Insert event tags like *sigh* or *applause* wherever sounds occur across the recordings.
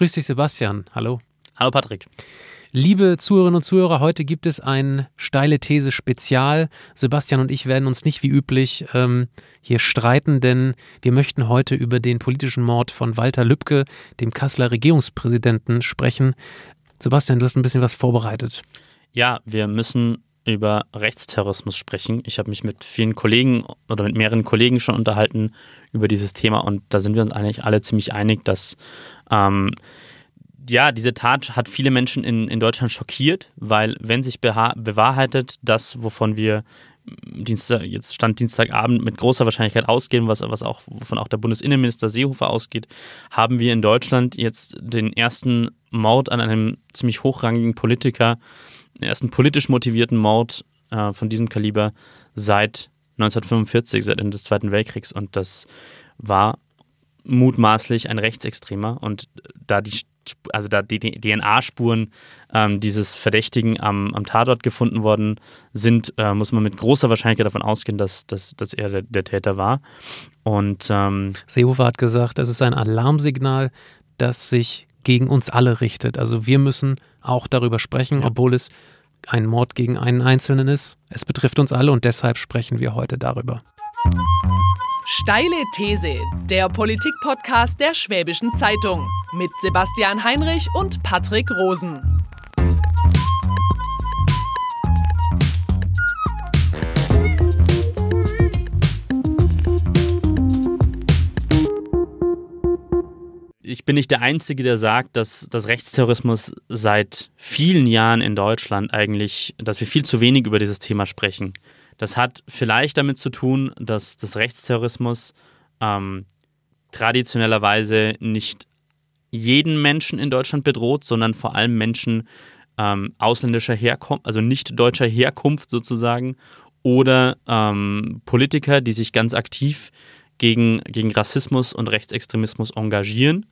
Grüß dich, Sebastian. Hallo. Hallo, Patrick. Liebe Zuhörerinnen und Zuhörer, heute gibt es ein steile These Spezial. Sebastian und ich werden uns nicht wie üblich ähm, hier streiten, denn wir möchten heute über den politischen Mord von Walter Lübcke, dem Kasseler Regierungspräsidenten, sprechen. Sebastian, du hast ein bisschen was vorbereitet. Ja, wir müssen über Rechtsterrorismus sprechen. Ich habe mich mit vielen Kollegen oder mit mehreren Kollegen schon unterhalten über dieses Thema und da sind wir uns eigentlich alle ziemlich einig, dass ähm, ja, diese Tat hat viele Menschen in, in Deutschland schockiert, weil wenn sich bewahrheitet, das, wovon wir Dienstag, jetzt stand Dienstagabend mit großer Wahrscheinlichkeit ausgehen, was, was auch, wovon auch der Bundesinnenminister Seehofer ausgeht, haben wir in Deutschland jetzt den ersten Mord an einem ziemlich hochrangigen Politiker, den ersten politisch motivierten Mord äh, von diesem Kaliber seit 1945, seit Ende des Zweiten Weltkriegs. Und das war mutmaßlich ein Rechtsextremer. Und da die also da die DNA-Spuren ähm, dieses Verdächtigen am, am Tatort gefunden worden sind, äh, muss man mit großer Wahrscheinlichkeit davon ausgehen, dass, dass, dass er der, der Täter war. Und ähm, Seehofer hat gesagt, es ist ein Alarmsignal, das sich gegen uns alle richtet. Also wir müssen auch darüber sprechen, ja. obwohl es ein Mord gegen einen Einzelnen ist. Es betrifft uns alle und deshalb sprechen wir heute darüber. Steile These, der Politik-Podcast der Schwäbischen Zeitung mit Sebastian Heinrich und Patrick Rosen. Ich bin nicht der Einzige, der sagt, dass das Rechtsterrorismus seit vielen Jahren in Deutschland eigentlich, dass wir viel zu wenig über dieses Thema sprechen. Das hat vielleicht damit zu tun, dass das Rechtsterrorismus ähm, traditionellerweise nicht jeden Menschen in Deutschland bedroht, sondern vor allem Menschen ähm, ausländischer Herkunft, also nicht deutscher Herkunft sozusagen, oder ähm, Politiker, die sich ganz aktiv gegen, gegen Rassismus und Rechtsextremismus engagieren.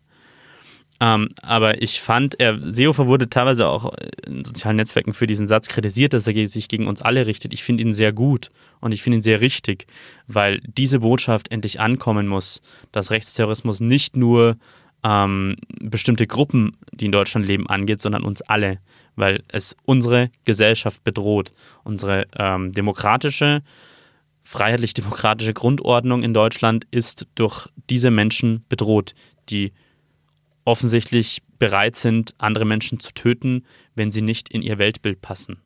Ähm, aber ich fand, er, Seehofer wurde teilweise auch in sozialen Netzwerken für diesen Satz kritisiert, dass er sich gegen uns alle richtet. Ich finde ihn sehr gut und ich finde ihn sehr richtig, weil diese Botschaft endlich ankommen muss, dass Rechtsterrorismus nicht nur ähm, bestimmte Gruppen, die in Deutschland leben, angeht, sondern uns alle, weil es unsere Gesellschaft bedroht. Unsere ähm, demokratische, freiheitlich-demokratische Grundordnung in Deutschland ist durch diese Menschen bedroht, die offensichtlich bereit sind, andere Menschen zu töten, wenn sie nicht in ihr Weltbild passen.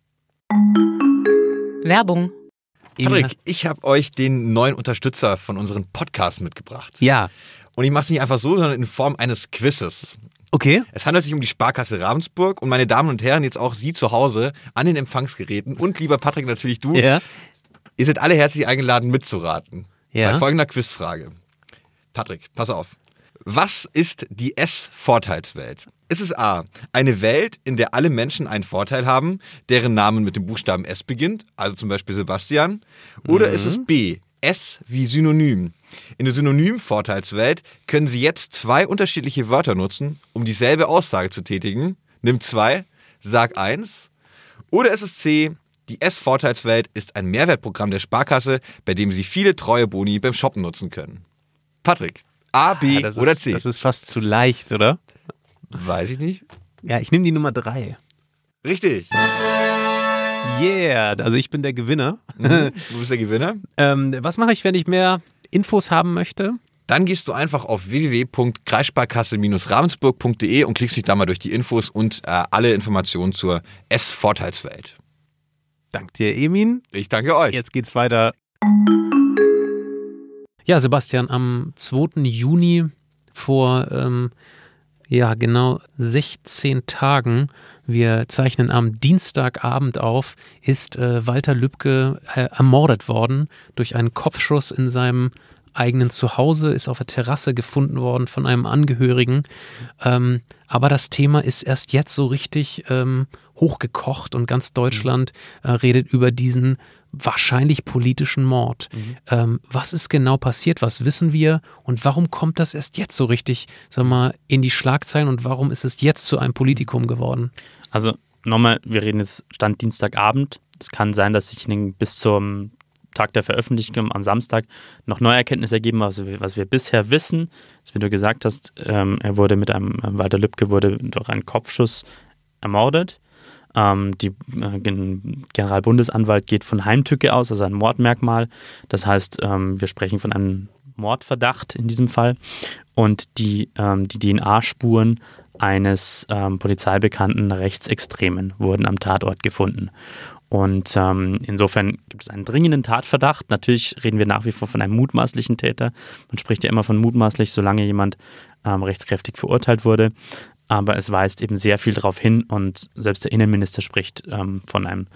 Werbung. Patrick, ich habe euch den neuen Unterstützer von unserem Podcast mitgebracht. Ja. Und ich mache es nicht einfach so, sondern in Form eines Quizzes. Okay. Es handelt sich um die Sparkasse Ravensburg und meine Damen und Herren, jetzt auch Sie zu Hause an den Empfangsgeräten und lieber Patrick, natürlich du. Ja. Ihr seid alle herzlich eingeladen mitzuraten. Ja. Bei folgender Quizfrage. Patrick, pass auf. Was ist die S-Vorteilswelt? Ist es A, eine Welt, in der alle Menschen einen Vorteil haben, deren Namen mit dem Buchstaben S beginnt, also zum Beispiel Sebastian? Oder mhm. ist es B, S wie Synonym? In der Synonym-Vorteilswelt können Sie jetzt zwei unterschiedliche Wörter nutzen, um dieselbe Aussage zu tätigen. Nimm zwei, sag eins. Oder ist es C, die S-Vorteilswelt ist ein Mehrwertprogramm der Sparkasse, bei dem Sie viele treue Boni beim Shoppen nutzen können. Patrick. A, B ah, oder ist, C? Das ist fast zu leicht, oder? Weiß ich nicht. Ja, ich nehme die Nummer drei. Richtig. Yeah, also ich bin der Gewinner. Mhm, du *laughs* bist der Gewinner. ähm, was mache ich, wenn ich mehr Infos haben möchte? Dann gehst du einfach auf www.kreissparkasse-ravensburg.de und klickst dich da mal durch die Infos und äh, alle Informationen zur S-Vorteilswelt. Dank dir, Emin. Ich danke euch. Jetzt geht's weiter. Ja, Sebastian, am 2. Juni vor ähm, ja, genau 16 Tagen, wir zeichnen am Dienstagabend auf, ist äh, Walter Lübcke äh, ermordet worden durch einen Kopfschuss in seinem eigenen Zuhause, ist auf der Terrasse gefunden worden von einem Angehörigen. Ähm, aber das Thema ist erst jetzt so richtig ähm, hochgekocht und ganz Deutschland äh, redet über diesen wahrscheinlich politischen Mord. Mhm. Ähm, was ist genau passiert? Was wissen wir? Und warum kommt das erst jetzt so richtig, sag mal, in die Schlagzeilen und warum ist es jetzt zu einem Politikum geworden? Also nochmal, wir reden jetzt Stand Dienstagabend. Es kann sein, dass sich bis zum Tag der Veröffentlichung am Samstag noch neue Erkenntnisse ergeben, was wir, was wir bisher wissen. Wie du gesagt hast, ähm, er wurde mit einem, Walter Lübcke wurde durch einen Kopfschuss ermordet. Ähm, die äh, Generalbundesanwalt geht von Heimtücke aus, also ein Mordmerkmal. Das heißt, ähm, wir sprechen von einem Mordverdacht in diesem Fall. Und die, ähm, die DNA-Spuren eines ähm, Polizeibekannten Rechtsextremen wurden am Tatort gefunden. Und ähm, insofern gibt es einen dringenden Tatverdacht. Natürlich reden wir nach wie vor von einem mutmaßlichen Täter. Man spricht ja immer von mutmaßlich, solange jemand ähm, rechtskräftig verurteilt wurde aber es weist eben sehr viel darauf hin und selbst der Innenminister spricht ähm, von einem,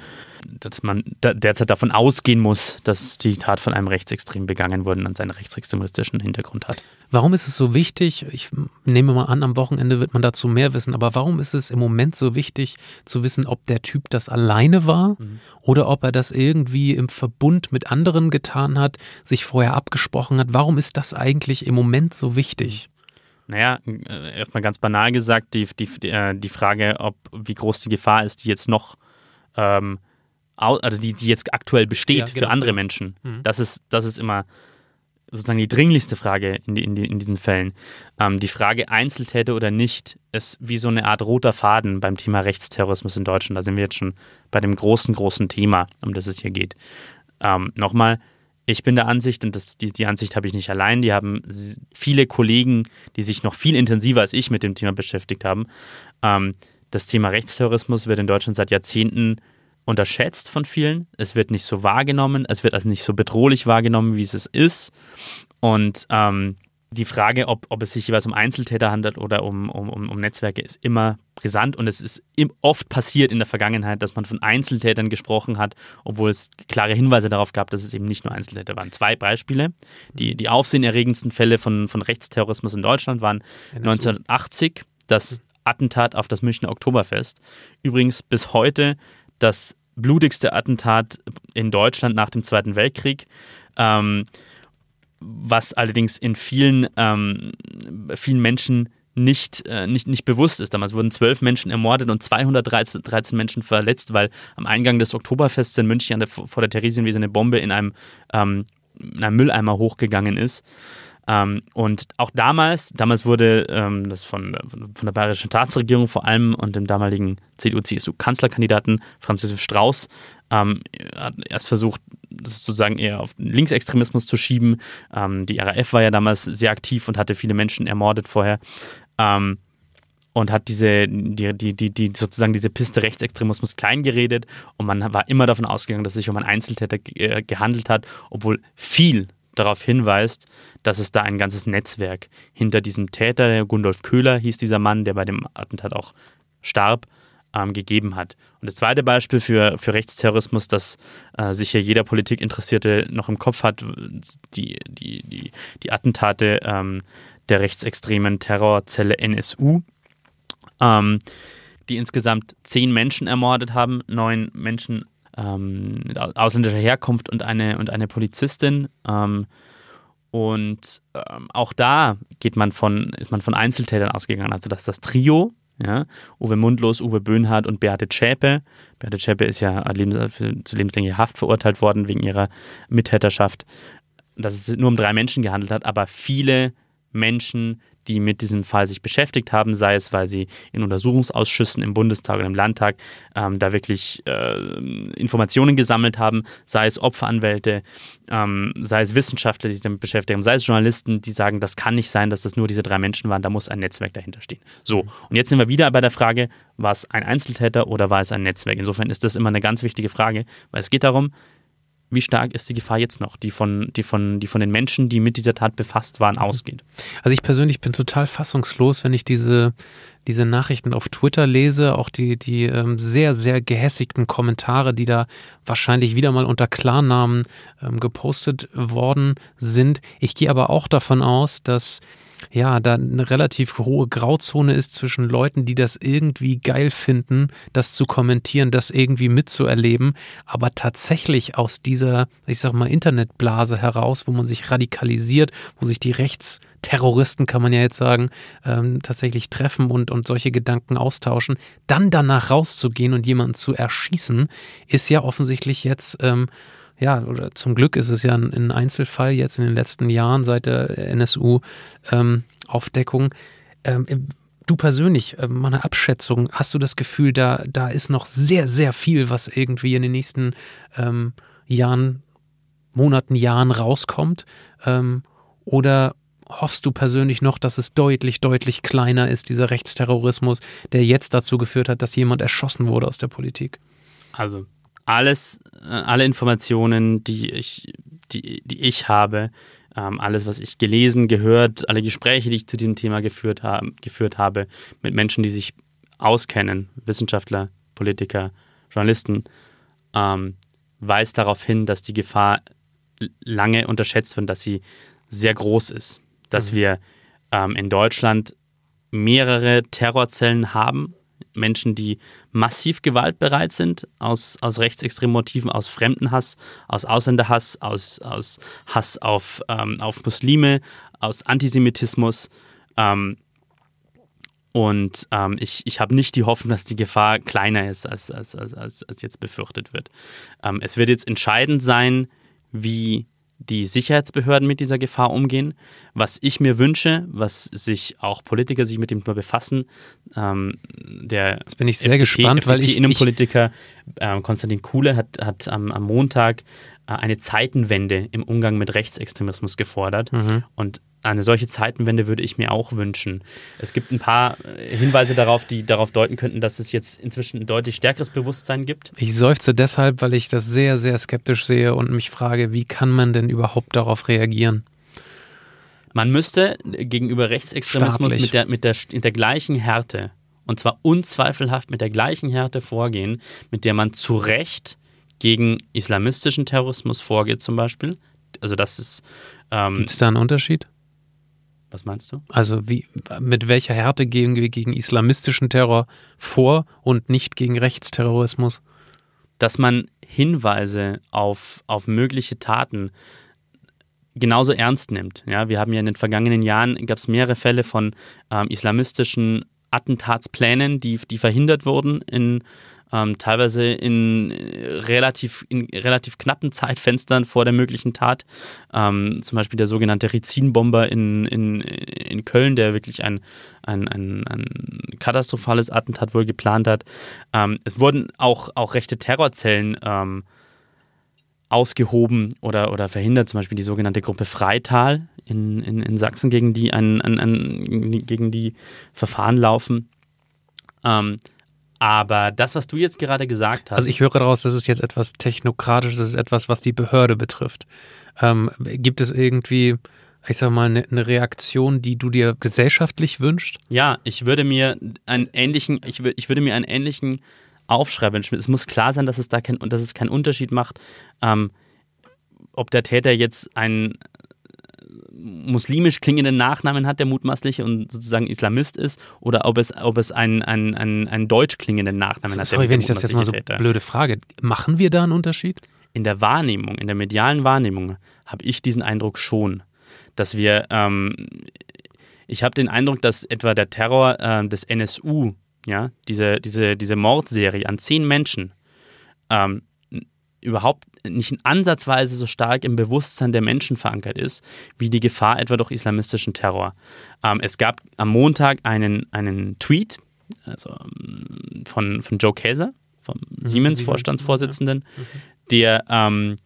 dass man da derzeit davon ausgehen muss, dass die Tat von einem Rechtsextrem begangen wurde und seinen rechtsextremistischen Hintergrund hat. Warum ist es so wichtig? Ich nehme mal an, am Wochenende wird man dazu mehr wissen, aber warum ist es im Moment so wichtig zu wissen, ob der Typ das alleine war mhm. oder ob er das irgendwie im Verbund mit anderen getan hat, sich vorher abgesprochen hat? Warum ist das eigentlich im Moment so wichtig? Naja, äh, erstmal ganz banal gesagt, die, die, die äh, Frage, ob wie groß die Gefahr ist, die jetzt noch, ähm, also die, die jetzt aktuell besteht ja, genau. für andere Menschen. Mhm. Das, ist, das ist immer sozusagen die dringlichste Frage in, die, in, die, in diesen Fällen. Ähm, die Frage Einzeltäter oder nicht ist wie so eine Art roter Faden beim Thema Rechtsterrorismus in Deutschland. Da sind wir jetzt schon bei dem großen, großen Thema, um das es hier geht. Ähm, Nochmal, ich bin der Ansicht, und das, die, die Ansicht habe ich nicht allein, die haben viele Kollegen, die sich noch viel intensiver als ich mit dem Thema beschäftigt haben. Ähm, das Thema Rechtsterrorismus wird in Deutschland seit Jahrzehnten unterschätzt von vielen. Es wird nicht so wahrgenommen, es wird also nicht so bedrohlich wahrgenommen, wie es ist. Und ähm, die Frage, ob, ob es sich jeweils um Einzeltäter handelt oder um, um, um Netzwerke, ist immer brisant und es ist oft passiert in der Vergangenheit, dass man von Einzeltätern gesprochen hat, obwohl es klare Hinweise darauf gab, dass es eben nicht nur Einzeltäter waren. Zwei Beispiele. Die, die aufsehenerregendsten Fälle von, von Rechtsterrorismus in Deutschland waren 1980 das Attentat auf das Münchner Oktoberfest. Übrigens bis heute das blutigste Attentat in Deutschland nach dem Zweiten Weltkrieg. Ähm, was allerdings in vielen, ähm, vielen Menschen nicht, äh, nicht, nicht bewusst ist. Damals wurden zwölf Menschen ermordet und 213 Menschen verletzt, weil am Eingang des Oktoberfests in München der, vor der Theresienwiese eine Bombe in einem, ähm, in einem Mülleimer hochgegangen ist. Ähm, und auch damals, damals wurde ähm, das von, von der bayerischen Staatsregierung vor allem und dem damaligen CDU-CSU-Kanzlerkandidaten Franz Josef Strauß ähm, erst versucht, das sozusagen eher auf Linksextremismus zu schieben. Ähm, die RAF war ja damals sehr aktiv und hatte viele Menschen ermordet vorher. Ähm, und hat diese, die, die, die, die, sozusagen diese Piste Rechtsextremismus kleingeredet und man war immer davon ausgegangen, dass es sich um einen Einzeltäter äh, gehandelt hat, obwohl viel darauf hinweist, dass es da ein ganzes Netzwerk hinter diesem Täter, Gundolf Köhler hieß dieser Mann, der bei dem Attentat auch starb, ähm, gegeben hat. Und das zweite Beispiel für, für Rechtsterrorismus, das äh, sicher jeder Politikinteressierte noch im Kopf hat, die, die, die, die Attentate ähm, der rechtsextremen Terrorzelle NSU, ähm, die insgesamt zehn Menschen ermordet haben, neun Menschen ähm, mit ausländischer Herkunft und eine, und eine Polizistin. Ähm, und ähm, auch da geht man von, ist man von Einzeltätern ausgegangen, also dass das Trio ja? Uwe Mundlos, Uwe Böhnhardt und Beate Zschäpe. Beate Zschäpe ist ja zu lebenslänglicher Haft verurteilt worden wegen ihrer Mittäterschaft. Dass es nur um drei Menschen gehandelt hat, aber viele Menschen, die mit diesem Fall sich beschäftigt haben, sei es, weil sie in Untersuchungsausschüssen im Bundestag oder im Landtag ähm, da wirklich äh, Informationen gesammelt haben, sei es Opferanwälte, ähm, sei es Wissenschaftler, die sich damit beschäftigen, sei es Journalisten, die sagen, das kann nicht sein, dass das nur diese drei Menschen waren, da muss ein Netzwerk dahinter stehen. So, und jetzt sind wir wieder bei der Frage, war es ein Einzeltäter oder war es ein Netzwerk? Insofern ist das immer eine ganz wichtige Frage, weil es geht darum, wie stark ist die Gefahr jetzt noch, die von, die von, die von den Menschen, die mit dieser Tat befasst waren, ausgeht? Also ich persönlich bin total fassungslos, wenn ich diese, diese Nachrichten auf Twitter lese, auch die, die ähm, sehr, sehr gehässigten Kommentare, die da wahrscheinlich wieder mal unter Klarnamen ähm, gepostet worden sind. Ich gehe aber auch davon aus, dass ja, da eine relativ hohe Grauzone ist zwischen Leuten, die das irgendwie geil finden, das zu kommentieren, das irgendwie mitzuerleben, aber tatsächlich aus dieser, ich sag mal, Internetblase heraus, wo man sich radikalisiert, wo sich die Rechtsterroristen, kann man ja jetzt sagen, ähm, tatsächlich treffen und, und solche Gedanken austauschen, dann danach rauszugehen und jemanden zu erschießen, ist ja offensichtlich jetzt ähm, ja, oder zum Glück ist es ja ein, ein Einzelfall jetzt in den letzten Jahren seit der NSU-Aufdeckung. Ähm, ähm, du persönlich, äh, meine Abschätzung, hast du das Gefühl, da, da ist noch sehr, sehr viel, was irgendwie in den nächsten ähm, Jahren, Monaten, Jahren rauskommt? Ähm, oder hoffst du persönlich noch, dass es deutlich, deutlich kleiner ist, dieser Rechtsterrorismus, der jetzt dazu geführt hat, dass jemand erschossen wurde aus der Politik? Also alles, äh, alle Informationen, die ich, die, die ich habe, ähm, alles, was ich gelesen, gehört, alle Gespräche, die ich zu diesem Thema geführt, hab, geführt habe, mit Menschen, die sich auskennen, Wissenschaftler, Politiker, Journalisten, ähm, weist darauf hin, dass die Gefahr lange unterschätzt wird, dass sie sehr groß ist. Dass mhm. wir ähm, in Deutschland mehrere Terrorzellen haben, Menschen, die massiv gewaltbereit sind, aus, aus rechtsextremen Motiven, aus Fremdenhass, aus Ausländerhass, aus, aus Hass auf, ähm, auf Muslime, aus Antisemitismus. Ähm, und ähm, ich, ich habe nicht die Hoffnung, dass die Gefahr kleiner ist, als, als, als, als jetzt befürchtet wird. Ähm, es wird jetzt entscheidend sein, wie die Sicherheitsbehörden mit dieser Gefahr umgehen. Was ich mir wünsche, was sich auch Politiker sich mit dem Thema befassen, ähm, der Jetzt bin ich sehr FDP, gespannt, FDP weil ich Innenpolitiker äh, Konstantin Kuhle hat, hat am, am Montag eine Zeitenwende im Umgang mit Rechtsextremismus gefordert. Mhm. Und eine solche Zeitenwende würde ich mir auch wünschen. Es gibt ein paar äh, Hinweise darauf, die darauf deuten könnten, dass es jetzt inzwischen ein deutlich stärkeres Bewusstsein gibt. Ich seufze deshalb, weil ich das sehr, sehr skeptisch sehe und mich frage, wie kann man denn überhaupt darauf reagieren? Man müsste gegenüber Rechtsextremismus mit der, mit, der, mit der gleichen Härte, und zwar unzweifelhaft mit der gleichen Härte vorgehen, mit der man zu Recht gegen islamistischen Terrorismus vorgeht, zum Beispiel. Also das ist. Ähm, Gibt es da einen Unterschied? Was meinst du? Also wie, mit welcher Härte gehen wir gegen islamistischen Terror vor und nicht gegen Rechtsterrorismus? Dass man Hinweise auf, auf mögliche Taten genauso ernst nimmt. Ja, wir haben ja in den vergangenen Jahren, gab es mehrere Fälle von ähm, islamistischen Attentatsplänen, die, die verhindert wurden in ähm, teilweise in relativ, in relativ knappen Zeitfenstern vor der möglichen Tat. Ähm, zum Beispiel der sogenannte Rizin-Bomber in, in, in Köln, der wirklich ein, ein, ein, ein katastrophales Attentat wohl geplant hat. Ähm, es wurden auch, auch rechte Terrorzellen ähm, ausgehoben oder, oder verhindert, zum Beispiel die sogenannte Gruppe Freital in, in, in Sachsen, gegen die, ein, ein, ein, gegen die Verfahren laufen. Ähm, aber das, was du jetzt gerade gesagt hast. Also ich höre daraus, das ist jetzt etwas Technokratisches, das ist etwas, was die Behörde betrifft. Ähm, gibt es irgendwie, ich sag mal, eine, eine, Reaktion, die du dir gesellschaftlich wünschst? Ja, ich würde mir einen ähnlichen, ich, ich würde mir einen ähnlichen Aufschrei wünschen. Es muss klar sein, dass es da kein, dass es keinen Unterschied macht, ähm, ob der Täter jetzt ein, muslimisch klingenden Nachnamen hat, der mutmaßlich und sozusagen Islamist ist, oder ob es, ob es einen, einen, einen, einen deutsch klingenden Nachnamen hat. Sorry, wenn ich das jetzt mal so Täter. blöde frage. Machen wir da einen Unterschied? In der Wahrnehmung, in der medialen Wahrnehmung habe ich diesen Eindruck schon, dass wir, ähm, ich habe den Eindruck, dass etwa der Terror äh, des NSU, ja, diese, diese, diese Mordserie an zehn Menschen, ähm, überhaupt nicht ansatzweise so stark im Bewusstsein der Menschen verankert ist, wie die Gefahr etwa durch islamistischen Terror. Ähm, es gab am Montag einen, einen Tweet also, ähm, von, von Joe Käser, vom mhm, Siemens-Vorstandsvorsitzenden, mhm. der ähm,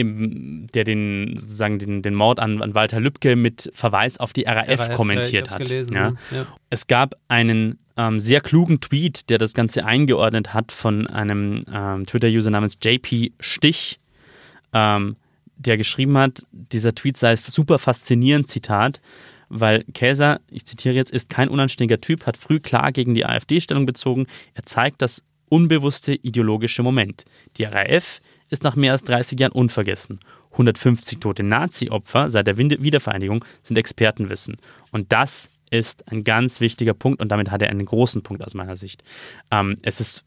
im, der den, sozusagen den, den Mord an, an Walter Lübcke mit Verweis auf die RAF, RAF kommentiert hat. Gelesen, ja. Ja. Es gab einen ähm, sehr klugen Tweet, der das Ganze eingeordnet hat von einem ähm, Twitter-User namens JP Stich, ähm, der geschrieben hat, dieser Tweet sei super faszinierend, Zitat, weil Käser, ich zitiere jetzt, ist kein unanständiger Typ, hat früh klar gegen die AfD Stellung bezogen. Er zeigt das unbewusste ideologische Moment. Die RAF ist nach mehr als 30 Jahren unvergessen. 150 tote Nazi-Opfer seit der Wiedervereinigung sind Expertenwissen. Und das ist ein ganz wichtiger Punkt und damit hat er einen großen Punkt aus meiner Sicht. Ähm, es, ist,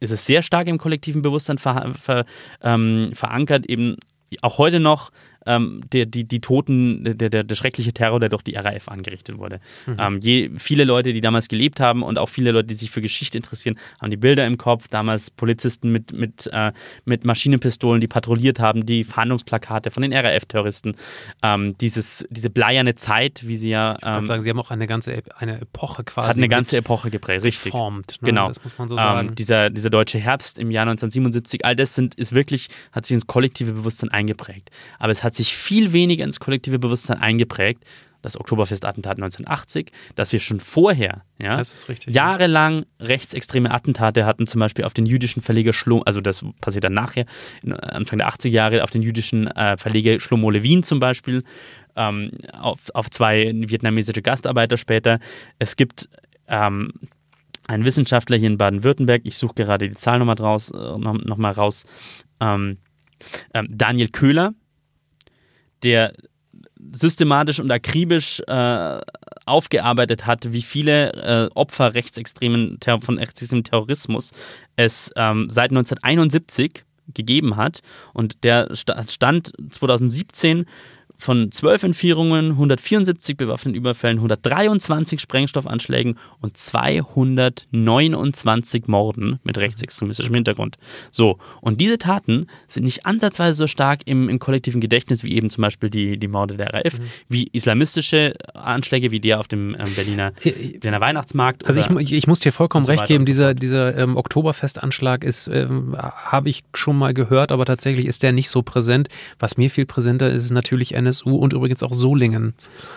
es ist sehr stark im kollektiven Bewusstsein ver, ver, ähm, verankert, eben auch heute noch ähm, der, die, die Toten, der, der, der schreckliche Terror, der durch die RAF angerichtet wurde. Mhm. Ähm, je, viele Leute, die damals gelebt haben und auch viele Leute, die sich für Geschichte interessieren, haben die Bilder im Kopf. Damals Polizisten mit, mit, äh, mit Maschinenpistolen, die patrouilliert haben, die Fahndungsplakate von den RAF-Terroristen. Ähm, dieses, diese bleierne Zeit, wie sie ja. Ich ähm, sagen, sie haben auch eine ganze eine Epoche quasi. Es hat eine ganze Epoche geprägt, richtig. Formt, ne? Genau. Das muss man so sagen. Ähm, dieser, dieser deutsche Herbst im Jahr 1977, all das sind, ist wirklich, hat sich ins kollektive Bewusstsein eingeprägt. Aber es hat sich viel weniger ins kollektive Bewusstsein eingeprägt, das Oktoberfest-Attentat 1980, dass wir schon vorher ja, richtig, jahrelang ja. rechtsextreme Attentate hatten, zum Beispiel auf den jüdischen Verleger Schlomo, also das passiert dann nachher, Anfang der 80er Jahre, auf den jüdischen äh, Verleger Shlomo Levin zum Beispiel, ähm, auf, auf zwei vietnamesische Gastarbeiter später. Es gibt ähm, einen Wissenschaftler hier in Baden-Württemberg, ich suche gerade die Zahl nochmal raus, äh, noch, noch mal raus, ähm, ähm, Daniel Köhler, der systematisch und akribisch äh, aufgearbeitet hat, wie viele äh, Opfer rechtsextremen von rechtsextremem Terrorismus es ähm, seit 1971 gegeben hat. Und der Stand 2017 von 12 Entführungen, 174 bewaffneten Überfällen, 123 Sprengstoffanschlägen und 229 Morden mit rechtsextremistischem Hintergrund. So, und diese Taten sind nicht ansatzweise so stark im, im kollektiven Gedächtnis wie eben zum Beispiel die, die Morde der RAF, mhm. wie islamistische Anschläge wie der auf dem ähm, Berliner, Berliner Weihnachtsmarkt. Also ich, ich, muss dir vollkommen so recht geben, dieser, dieser ähm, Oktoberfestanschlag ist, ähm, habe ich schon mal gehört, aber tatsächlich ist der nicht so präsent. Was mir viel präsenter ist, ist natürlich ein NSU und übrigens auch Solingen.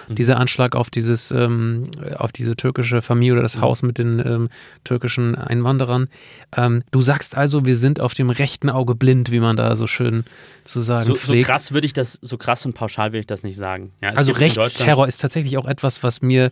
Mhm. Dieser Anschlag auf dieses, ähm, auf diese türkische Familie oder das mhm. Haus mit den ähm, türkischen Einwanderern. Ähm, du sagst also, wir sind auf dem rechten Auge blind, wie man da so schön zu sagen so, pflegt. So krass würde ich das, so krass und pauschal will ich das nicht sagen. Ja, also Rechtsterror ist tatsächlich auch etwas, was mir,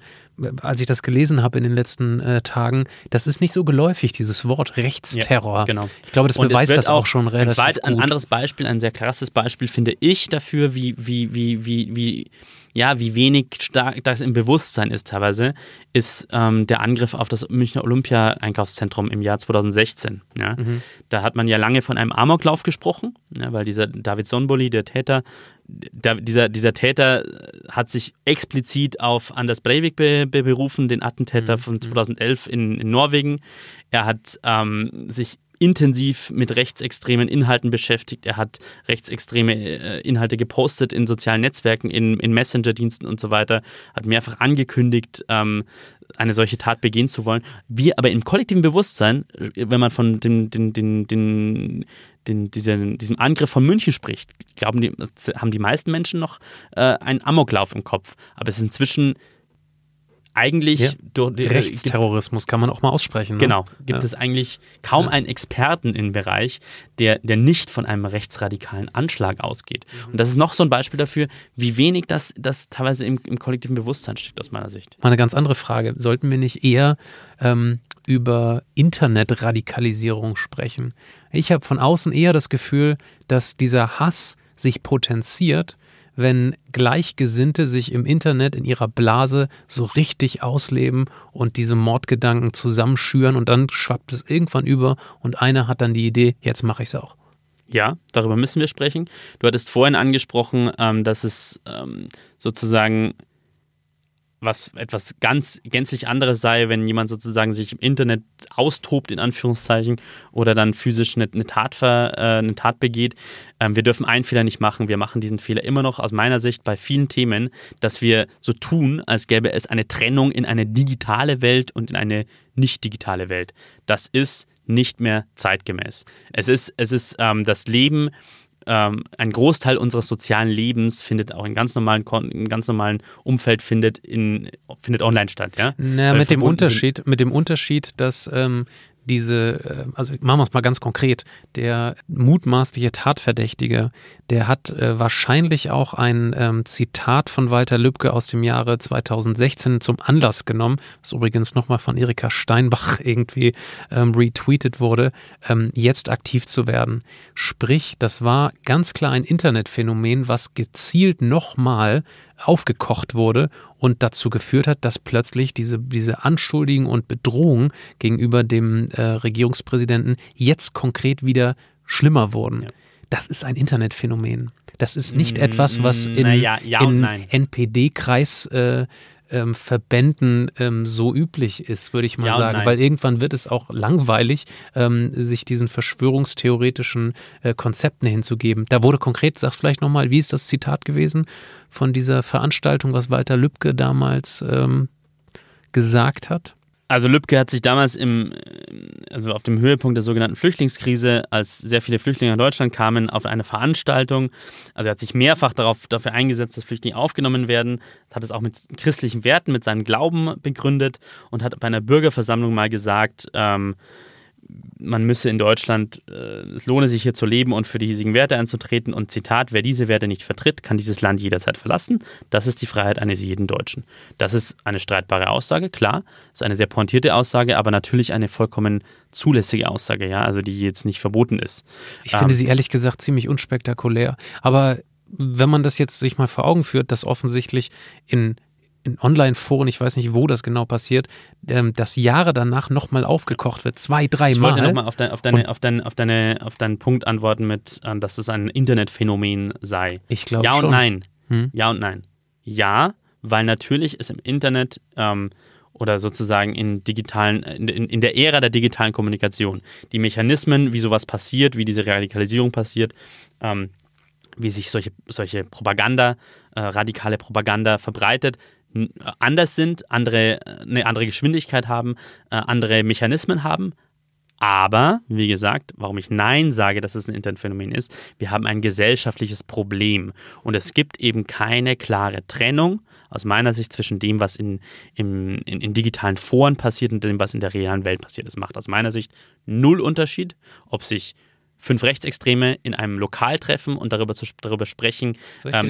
als ich das gelesen habe in den letzten äh, Tagen, das ist nicht so geläufig, dieses Wort Rechtsterror. Ja, genau. Ich glaube, das beweist das auch, schon relativ ein, zweit, gut. ein anderes Beispiel, ein sehr krasses Beispiel finde ich dafür, wie, wie, wie, wie, wie ja, wie wenig stark das im Bewusstsein ist teilweise, ist ähm, der Angriff auf das Münchner Olympia-Einkaufszentrum im Jahr 2016. Ja. Mhm. Da hat man ja lange von einem Amoklauf gesprochen, ja, weil dieser David Sonboli, der Täter, der, dieser, dieser Täter hat sich explizit auf Anders Breivik be, be berufen, den Attentäter mhm. von 2011 in, in Norwegen. Er hat ähm, sich intensiv mit rechtsextremen Inhalten beschäftigt. Er hat rechtsextreme äh, Inhalte gepostet in sozialen Netzwerken, in, in Messenger-Diensten und so weiter, hat mehrfach angekündigt, ähm, eine solche Tat begehen zu wollen. Wir aber im kollektiven Bewusstsein, wenn man von den, den, den, den den, diesen, diesem Angriff von München spricht, glauben die, haben die meisten Menschen noch äh, einen Amoklauf im Kopf. Aber es ist inzwischen eigentlich ja. durch, äh, Rechtsterrorismus kann man auch mal aussprechen. Ne? Genau, gibt ja. es eigentlich kaum ja. einen Experten im Bereich, der, der nicht von einem rechtsradikalen Anschlag ausgeht. Mhm. Und das ist noch so ein Beispiel dafür, wie wenig das, das teilweise im, im kollektiven Bewusstsein steckt, aus meiner Sicht. Mal eine ganz andere Frage. Sollten wir nicht eher ähm, über Internetradikalisierung sprechen? Ich habe von außen eher das Gefühl, dass dieser Hass sich potenziert, wenn Gleichgesinnte sich im Internet in ihrer Blase so richtig ausleben und diese Mordgedanken zusammenschüren und dann schwappt es irgendwann über und einer hat dann die Idee, jetzt mache ich es auch. Ja, darüber müssen wir sprechen. Du hattest vorhin angesprochen, ähm, dass es ähm, sozusagen was etwas ganz gänzlich anderes sei, wenn jemand sozusagen sich im Internet austobt, in Anführungszeichen, oder dann physisch eine, eine Tat, ver, äh, eine Tat begeht. Ähm, wir dürfen einen Fehler nicht machen. Wir machen diesen Fehler immer noch aus meiner Sicht bei vielen Themen, dass wir so tun, als gäbe es eine Trennung in eine digitale Welt und in eine nicht digitale Welt. Das ist nicht mehr zeitgemäß. Es ist, es ist ähm, das Leben ähm, ein Großteil unseres sozialen Lebens findet auch in ganz normalen, in ganz normalen Umfeld findet, in, findet online statt. Ja? Na, mit dem Unterschied, mit dem Unterschied, dass ähm, diese, äh, also machen wir es mal ganz konkret, der mutmaßliche Tatverdächtige, der hat äh, wahrscheinlich auch ein ähm, Zitat von Walter Lübcke aus dem Jahre 2016 zum Anlass genommen, was übrigens nochmal von Erika Steinbach *laughs* irgendwie ähm, retweetet wurde, ähm, jetzt aktiv zu werden. Sprich, das war ganz klar ein Internetphänomen, was gezielt nochmal aufgekocht wurde und dazu geführt hat, dass plötzlich diese, diese Anschuldigungen und Bedrohungen gegenüber dem äh, Regierungspräsidenten jetzt konkret wieder schlimmer wurden. Ja. das ist ein Internetphänomen. Das ist nicht etwas, was in, naja, ja in. NPD-Kreis äh, ähm, Verbänden ähm, so üblich ist, würde ich mal Ja sagen. Weil irgendwann wird es auch langweilig, ähm, sich diesen verschwörungstheoretischen äh, Konzepten hinzugeben. Da wurde konkret, sag's vielleicht nochmal, wie ist das Zitat gewesen von dieser Veranstaltung, was Walter Lübcke damals ähm, gesagt hat? Also Lübcke hat sich damals im, also auf dem Höhepunkt der sogenannten Flüchtlingskrise, als sehr viele Flüchtlinge nach Deutschland kamen, auf eine Veranstaltung, also er hat sich mehrfach darauf, dafür eingesetzt, dass Flüchtlinge aufgenommen werden, hat es auch mit christlichen Werten, mit seinem Glauben begründet und hat bei einer Bürgerversammlung mal gesagt, ähm, man müsse in Deutschland, äh, es lohne sich hier zu leben und für die hiesigen Werte einzutreten. Und Zitat, wer diese Werte nicht vertritt, kann dieses Land jederzeit verlassen. Das ist die Freiheit eines jeden Deutschen. Das ist eine streitbare Aussage, klar. Das ist eine sehr pointierte Aussage, aber natürlich eine vollkommen zulässige Aussage, ja, also die jetzt nicht verboten ist. Ich Ähm, finde sie ehrlich gesagt ziemlich unspektakulär. Aber wenn man das jetzt sich mal vor Augen führt, dass offensichtlich in, in Online-Foren, ich weiß nicht, wo das genau passiert, ähm, das Jahre danach nochmal aufgekocht wird, zwei, drei Ich Mal. wollte nochmal auf, dein, auf, deine, auf, dein, auf, deine, auf deinen Punkt antworten mit, äh, dass es ein Internetphänomen sei. Ich glaube Ja schon. und nein. Hm? Ja und nein. Ja, weil natürlich ist im Internet ähm, oder sozusagen in digitalen, in, in, in der Ära der digitalen Kommunikation die Mechanismen, wie sowas passiert, wie diese Radikalisierung passiert, ähm, wie sich solche, solche Propaganda, äh, radikale Propaganda verbreitet, anders sind, andere, eine andere Geschwindigkeit haben, äh, andere Mechanismen haben. Aber, wie gesagt, warum ich Nein sage, dass es ein Internetphänomen ist, wir haben ein gesellschaftliches Problem. Und es gibt eben keine klare Trennung aus meiner Sicht zwischen dem, was in, in, in digitalen Foren passiert und dem, was in der realen Welt passiert. Es macht aus meiner Sicht null Unterschied, ob sich fünf Rechtsextreme in einem Lokal treffen und darüber, zu, darüber sprechen,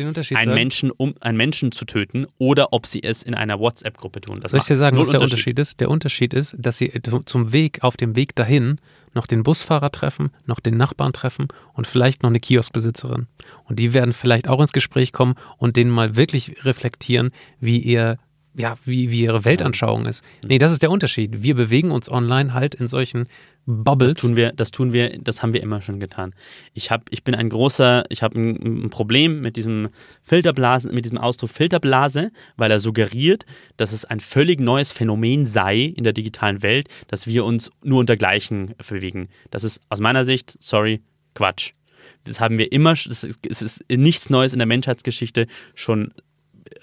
Unterschied einen? Menschen, um, einen Menschen zu töten oder ob sie es in einer WhatsApp-Gruppe tun. Das Soll ich dir sagen, was der Unterschied ist? Der Unterschied ist, dass sie zum Weg, auf dem Weg dahin, noch den Busfahrer treffen, noch den Nachbarn treffen und vielleicht noch eine Kioskbesitzerin. Und die werden vielleicht auch ins Gespräch kommen und denen mal wirklich reflektieren, wie ihr ja, wie, wie ihre Weltanschauung ist. Nee, das ist der Unterschied. Wir bewegen uns online halt in solchen Bubbles. Das tun wir, das tun wir, das haben wir immer schon getan. Ich habe, ich bin ein großer, ich habe ein, ein Problem mit diesem Filterblasen, mit diesem Ausdruck Filterblase, weil er suggeriert, dass es ein völlig neues Phänomen sei in der digitalen Welt, dass wir uns nur unter Gleichen bewegen. Das ist aus meiner Sicht, sorry, Quatsch. Das haben wir immer, das ist, es ist nichts Neues in der Menschheitsgeschichte schon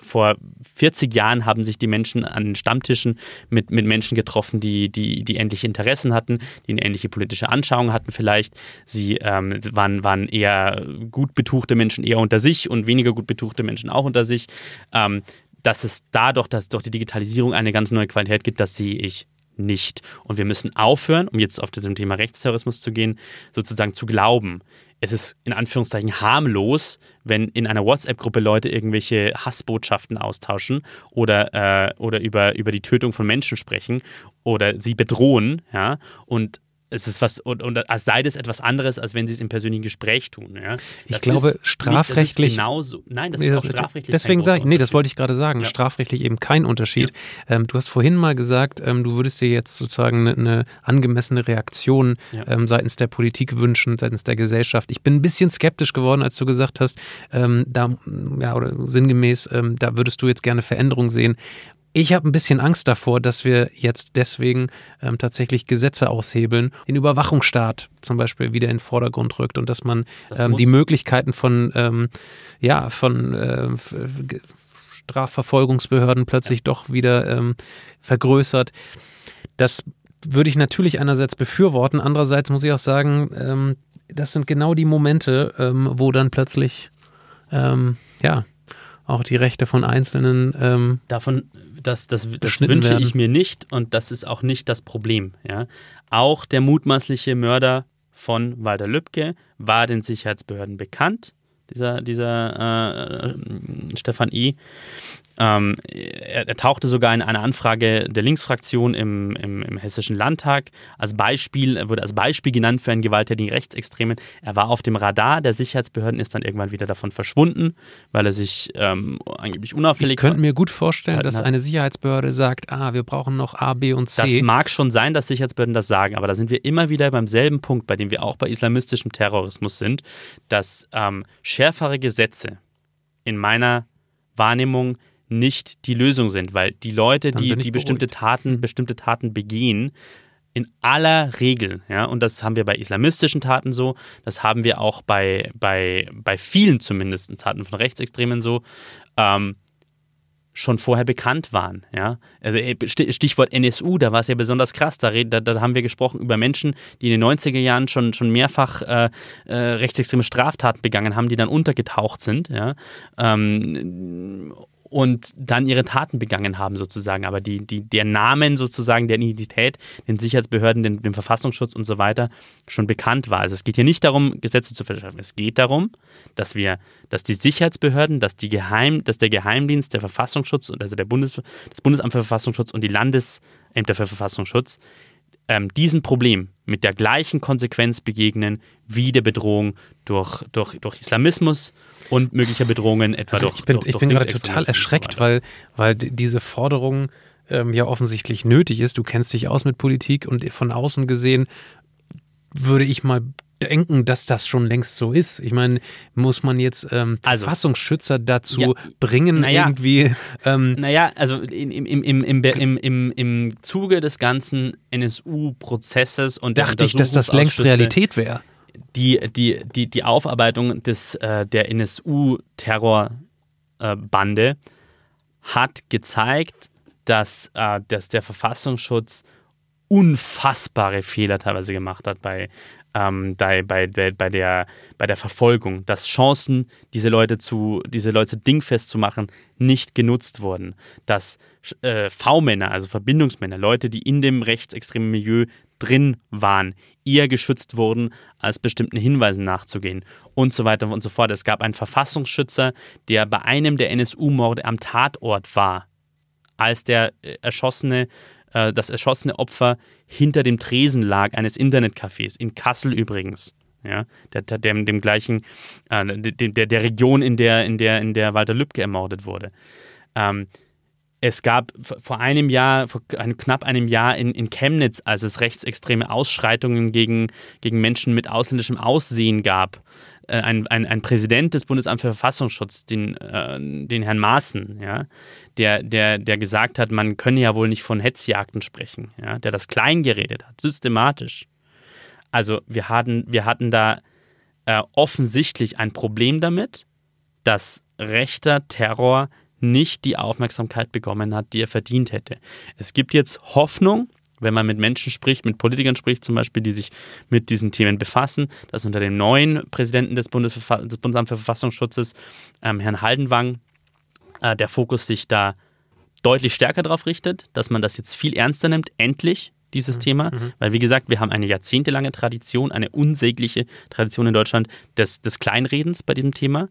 vor 40 Jahren haben sich die Menschen an den Stammtischen mit, mit Menschen getroffen, die, die, die ähnliche Interessen hatten, die eine ähnliche politische Anschauung hatten vielleicht. Sie ähm, waren, waren eher gut betuchte Menschen eher unter sich und weniger gut betuchte Menschen auch unter sich. Ähm, dass es dadurch, dass durch die Digitalisierung eine ganz neue Qualität gibt, das sehe ich nicht. Und wir müssen aufhören, um jetzt auf das Thema Rechtsterrorismus zu gehen, sozusagen zu glauben, es ist in Anführungszeichen harmlos, wenn in einer WhatsApp-Gruppe Leute irgendwelche Hassbotschaften austauschen oder, äh, oder über, über die Tötung von Menschen sprechen oder sie bedrohen, ja, und es ist was, und, und als sei das etwas anderes, als wenn sie es im persönlichen Gespräch tun. Ja. Ich glaube, nicht- strafrechtlich- ist genauso. Nein, das Nee, ist auch strafrechtlich. Deswegen sage ich, nee, das wollte ich gerade sagen. Ja. Strafrechtlich eben kein Unterschied. Ähm, du hast vorhin mal gesagt, ähm, du würdest dir jetzt sozusagen eine, eine angemessene Reaktion Ja. ähm, seitens der Politik wünschen, seitens der Gesellschaft. Ich bin ein bisschen skeptisch geworden, als du gesagt hast, ähm, da, ja, oder sinngemäß, ähm, da würdest du jetzt gerne Veränderung sehen. Ich habe ein bisschen Angst davor, dass wir jetzt deswegen ähm, tatsächlich Gesetze aushebeln, den Überwachungsstaat zum Beispiel wieder in den Vordergrund rückt und dass man Das ähm, die Möglichkeiten von, ähm, ja, von ge- Strafverfolgungsbehörden plötzlich doch wieder ähm, vergrößert. Das würde ich natürlich einerseits befürworten, andererseits muss ich auch sagen, ähm, das sind genau die Momente, wo dann plötzlich ja auch die Rechte von Einzelnen ähm, Davon, das, das, das wünsche werden. ich mir nicht und das ist auch nicht das Problem. Ja. Auch der mutmaßliche Mörder von Walter Lübcke war den Sicherheitsbehörden bekannt. Dieser, dieser äh, Stefan I., ähm, er, er, tauchte sogar in einer Anfrage der Linksfraktion im, im, im, Hessischen Landtag als Beispiel, er wurde als Beispiel genannt für einen gewalttätigen Rechtsextremen. Er war auf dem Radar der Sicherheitsbehörden, ist dann irgendwann wieder davon verschwunden, weil er sich ähm, angeblich unauffällig. Ich könnte mir gut vorstellen, dass eine Sicherheitsbehörde sagt: Ah, wir brauchen noch A, B und C. Das mag schon sein, dass Sicherheitsbehörden das sagen, aber da sind wir immer wieder beim selben Punkt, bei dem wir auch bei islamistischem Terrorismus sind, dass ähm, schärfere Gesetze in meiner Wahrnehmung nicht die Lösung sind, weil die Leute, die, die bestimmte Taten, bestimmte Taten begehen, in aller Regel, ja, und das haben wir bei islamistischen Taten so, das haben wir auch bei, bei, bei vielen zumindest Taten von Rechtsextremen so, ähm, schon vorher bekannt waren. Ja? Also äh, Stichwort NSU, da war es ja besonders krass. Da, da, da, haben wir gesprochen über Menschen, die in den 90er Jahren schon, schon mehrfach äh, äh, rechtsextreme Straftaten begangen haben, die dann untergetaucht sind. Ja? Ähm, und dann ihre Taten begangen haben, sozusagen. Aber die, die, der Namen sozusagen, der Identität, den Sicherheitsbehörden, den, dem Verfassungsschutz und so weiter schon bekannt war. Also es geht hier nicht darum, Gesetze zu verschärfen. Es geht darum, dass wir, dass die Sicherheitsbehörden, dass die Geheim, dass der Geheimdienst, der Verfassungsschutz, also der Bundes, das Bundesamt für Verfassungsschutz und die Landesämter für Verfassungsschutz ähm, diesem Problem mit der gleichen Konsequenz begegnen wie der Bedrohung durch, durch, durch Islamismus und möglicher Bedrohungen etwa also durch Ich bin, durch, ich bin gerade total erschreckt, weil, weil diese Forderung ähm, ja offensichtlich nötig ist. Du kennst dich aus mit Politik und von außen gesehen würde ich mal denken, dass das schon längst so ist. Ich meine, muss man jetzt ähm, also, Verfassungsschützer dazu ja, bringen, naja, irgendwie. Ähm, naja, also im, im, im, im, im, im, im Zuge des ganzen NSU-Prozesses und dachte ich, dass das längst Realität wäre. Die, die, die, die Aufarbeitung des, äh, der NSU-Terrorbande äh, hat gezeigt, dass, äh, dass der Verfassungsschutz unfassbare Fehler teilweise gemacht hat bei, ähm, bei, bei, bei, der, bei der Verfolgung, dass Chancen, diese Leute zu, diese Leute dingfest zu machen, nicht genutzt wurden. Dass äh, V-Männer, also Verbindungsmänner, Leute, die in dem rechtsextremen Milieu drin waren, eher geschützt wurden, als bestimmten Hinweisen nachzugehen und so weiter und so fort. Es gab einen Verfassungsschützer, der bei einem der NSU-Morde am Tatort war, als der äh, erschossene äh, das erschossene Opfer hinter dem Tresen lag eines Internetcafés, in Kassel übrigens. Ja, der, der, dem gleichen, äh, der, der Region, in der, in der, in der Walter Lübcke ermordet wurde. Ähm, es gab vor einem Jahr, vor einem, knapp einem Jahr in, in Chemnitz, als es rechtsextreme Ausschreitungen gegen, gegen Menschen mit ausländischem Aussehen gab, äh, ein, ein, ein Präsident des Bundesamts für Verfassungsschutz, den, äh, den Herrn Maaßen, ja, der, der, der gesagt hat, man könne ja wohl nicht von Hetzjagden sprechen, ja, der das klein geredet hat, systematisch. Also wir hatten, wir hatten da äh, offensichtlich ein Problem damit, dass rechter Terror nicht die Aufmerksamkeit bekommen hat, die er verdient hätte. Es gibt jetzt Hoffnung, wenn man mit Menschen spricht, mit Politikern spricht zum Beispiel, die sich mit diesen Themen befassen, dass unter dem neuen Präsidenten des, Bundesverfa des Bundesamts für Verfassungsschutzes, ähm, Herrn Haldenwang, äh, der Fokus sich da deutlich stärker darauf richtet, dass man das jetzt viel ernster nimmt, endlich dieses mhm. Thema, mhm. weil wie gesagt, wir haben eine jahrzehntelange Tradition, eine unsägliche Tradition in Deutschland des, des Kleinredens bei diesem Thema.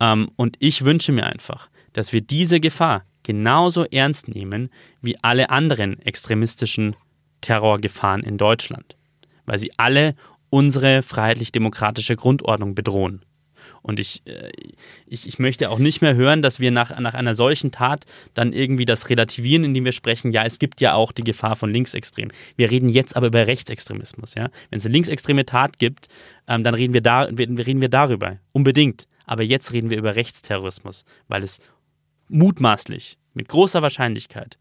Ähm, und ich wünsche mir einfach, dass wir diese Gefahr genauso ernst nehmen wie alle anderen extremistischen Terrorgefahren in Deutschland, weil sie alle unsere freiheitlich-demokratische Grundordnung bedrohen. Und ich, äh, ich, ich möchte auch nicht mehr hören, dass wir nach, nach einer solchen Tat dann irgendwie das relativieren, indem wir sprechen, ja, es gibt ja auch die Gefahr von Linksextremen. Wir reden jetzt aber über Rechtsextremismus. Ja? Wenn es eine linksextreme Tat gibt, ähm, dann reden wir, da, reden wir darüber, unbedingt. Aber jetzt reden wir über Rechtsterrorismus, weil es mutmaßlich mit großer Wahrscheinlichkeit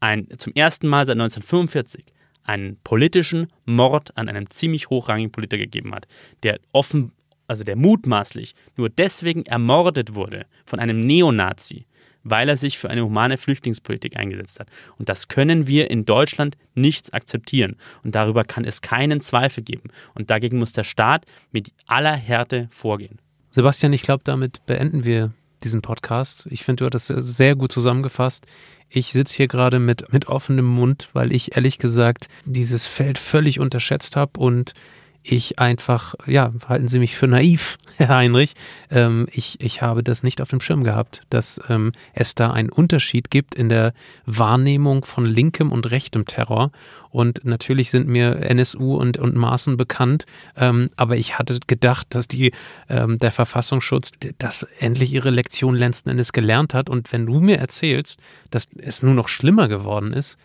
ein, zum ersten Mal seit 1945 einen politischen Mord an einem ziemlich hochrangigen Politiker gegeben hat, der offen, also der mutmaßlich nur deswegen ermordet wurde von einem Neonazi, weil er sich für eine humane Flüchtlingspolitik eingesetzt hat. Und das können wir in Deutschland nicht akzeptieren. Und darüber kann es keinen Zweifel geben. Und dagegen muss der Staat mit aller Härte vorgehen. Sebastian, ich glaube, damit beenden wir diesen Podcast. Ich finde, du hast das sehr gut zusammengefasst. Ich sitze hier gerade mit, mit offenem Mund, weil ich ehrlich gesagt dieses Feld völlig unterschätzt habe und ich einfach, ja, halten Sie mich für naiv, *laughs* Herr Heinrich. Ähm, ich, ich habe das nicht auf dem Schirm gehabt, dass ähm, es da einen Unterschied gibt in der Wahrnehmung von linkem und rechtem Terror. Und natürlich sind mir NSU und, und Maßen bekannt, ähm, aber ich hatte gedacht, dass die, ähm, der Verfassungsschutz das endlich ihre Lektion letzten Endes gelernt hat. Und wenn du mir erzählst, dass es nur noch schlimmer geworden ist,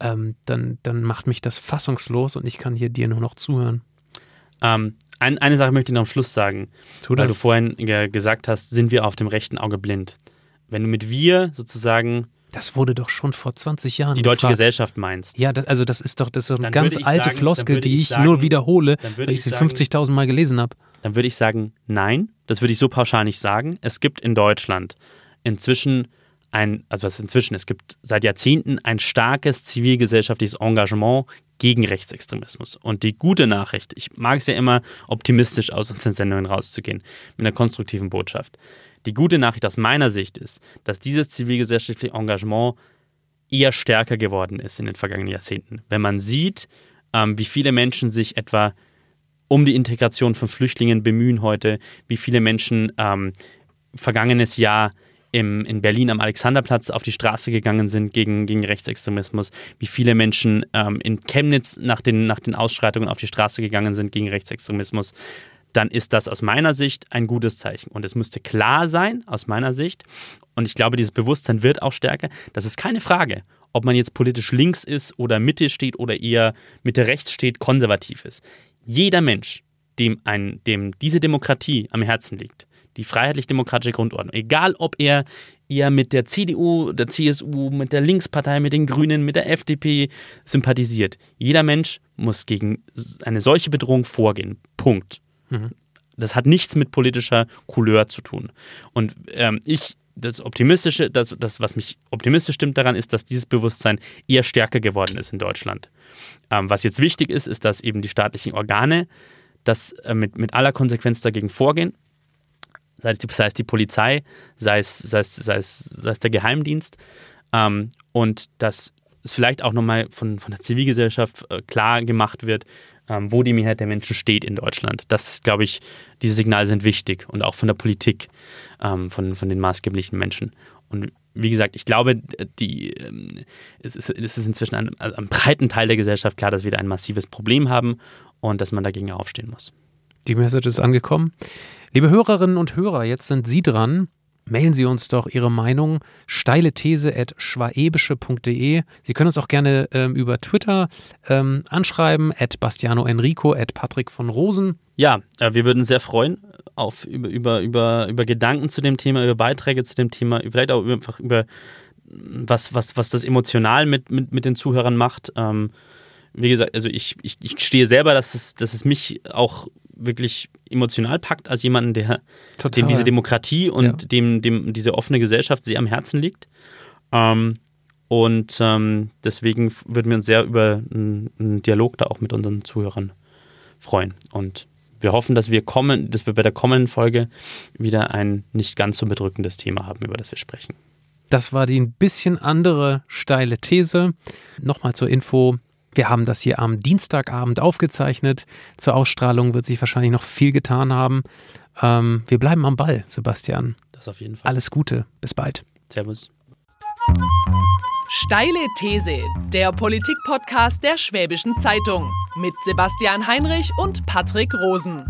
ähm, dann, dann macht mich das fassungslos und ich kann hier dir nur noch zuhören. Ähm, ein, eine Sache möchte ich noch am Schluss sagen, Tu weil das. du vorhin ge gesagt hast, sind wir auf dem rechten Auge blind. Wenn du mit wir sozusagen Das wurde doch schon vor 20 Jahren die deutsche gefragt. Gesellschaft meinst, Ja, das, also das ist doch, das ist eine Dann ganz alte sagen- Floskel, die ich sagen- nur wiederhole, weil ich sie sagen- 50.000 Mal gelesen habe. dann würde ich sagen, nein, das würde ich so pauschal nicht sagen. Es gibt in Deutschland inzwischen ein, also was inzwischen, es gibt seit Jahrzehnten ein starkes zivilgesellschaftliches Engagement gegen Rechtsextremismus. Und die gute Nachricht, ich mag es ja immer, optimistisch aus unseren Sendungen rauszugehen, mit einer konstruktiven Botschaft. Die gute Nachricht aus meiner Sicht ist, dass dieses zivilgesellschaftliche Engagement eher stärker geworden ist in den vergangenen Jahrzehnten. Wenn man sieht, ähm, wie viele Menschen sich etwa um die Integration von Flüchtlingen bemühen heute, wie viele Menschen ähm, vergangenes Jahr im, in Berlin am Alexanderplatz auf die Straße gegangen sind gegen, gegen Rechtsextremismus, wie viele Menschen ähm, in Chemnitz nach den, nach den Ausschreitungen auf die Straße gegangen sind gegen Rechtsextremismus, dann ist das aus meiner Sicht ein gutes Zeichen. Und es müsste klar sein, aus meiner Sicht, und ich glaube, dieses Bewusstsein wird auch stärker, das ist keine Frage, ob man jetzt politisch links ist oder Mitte steht oder eher Mitte rechts steht, konservativ ist. Jeder Mensch, dem, ein, dem diese Demokratie am Herzen liegt, die freiheitlich-demokratische Grundordnung, egal ob er eher mit der CDU, der CSU, mit der Linkspartei, mit den Grünen, mit der FDP sympathisiert, jeder Mensch muss gegen eine solche Bedrohung vorgehen. Punkt. Das hat nichts mit politischer Couleur zu tun. Und ähm, ich, das Optimistische, das, das, was mich optimistisch stimmt daran, ist, dass dieses Bewusstsein eher stärker geworden ist in Deutschland. Ähm, was jetzt wichtig ist, ist, dass eben die staatlichen Organe das äh, mit, mit aller Konsequenz dagegen vorgehen. Sei es die, sei es die Polizei, sei es, sei, es, sei, es, sei es der Geheimdienst. Ähm, und dass es vielleicht auch nochmal von, von der Zivilgesellschaft äh, klar gemacht wird, ähm, wo die Mehrheit der Menschen steht in Deutschland. Das, glaube ich, diese Signale sind wichtig und auch von der Politik, ähm, von, von den maßgeblichen Menschen. Und wie gesagt, ich glaube, die, ähm, es, ist, es ist inzwischen einem, also einem breiten Teil der Gesellschaft klar, dass wir da ein massives Problem haben und dass man dagegen aufstehen muss. Die Message ist angekommen. Liebe Hörerinnen und Hörer, jetzt sind Sie dran. Mailen Sie uns doch Ihre Meinung steile These at schwaebische.de. Sie können uns auch gerne ähm, über Twitter ähm, anschreiben, at Bastiano Enrico, at Patrick von Rosen. Ja, äh, wir würden sehr freuen auf über, über, über, über Gedanken zu dem Thema, über Beiträge zu dem Thema, vielleicht auch einfach über was, was, was das emotional mit, mit, mit den Zuhörern macht. Ähm, wie gesagt, also ich, ich, ich stehe selber, dass es, dass es mich auch wirklich emotional packt, als jemanden, der dem diese Demokratie und Ja. dem, dem diese offene Gesellschaft sehr am Herzen liegt. Ähm, und ähm, deswegen würden wir uns sehr über einen, einen Dialog da auch mit unseren Zuhörern freuen. Und wir hoffen, dass wir kommen, dass wir bei der kommenden Folge wieder ein nicht ganz so bedrückendes Thema haben, über das wir sprechen. Das war die ein bisschen andere steile These. Nochmal zur Info. Wir haben das hier am Dienstagabend aufgezeichnet. Zur Ausstrahlung wird sich wahrscheinlich noch viel getan haben. Ähm, wir bleiben am Ball, Sebastian. Das auf jeden Fall. Alles Gute. Bis bald. Servus. Steile These, der Politik-Podcast der Schwäbischen Zeitung mit Sebastian Heinrich und Patrick Rosen.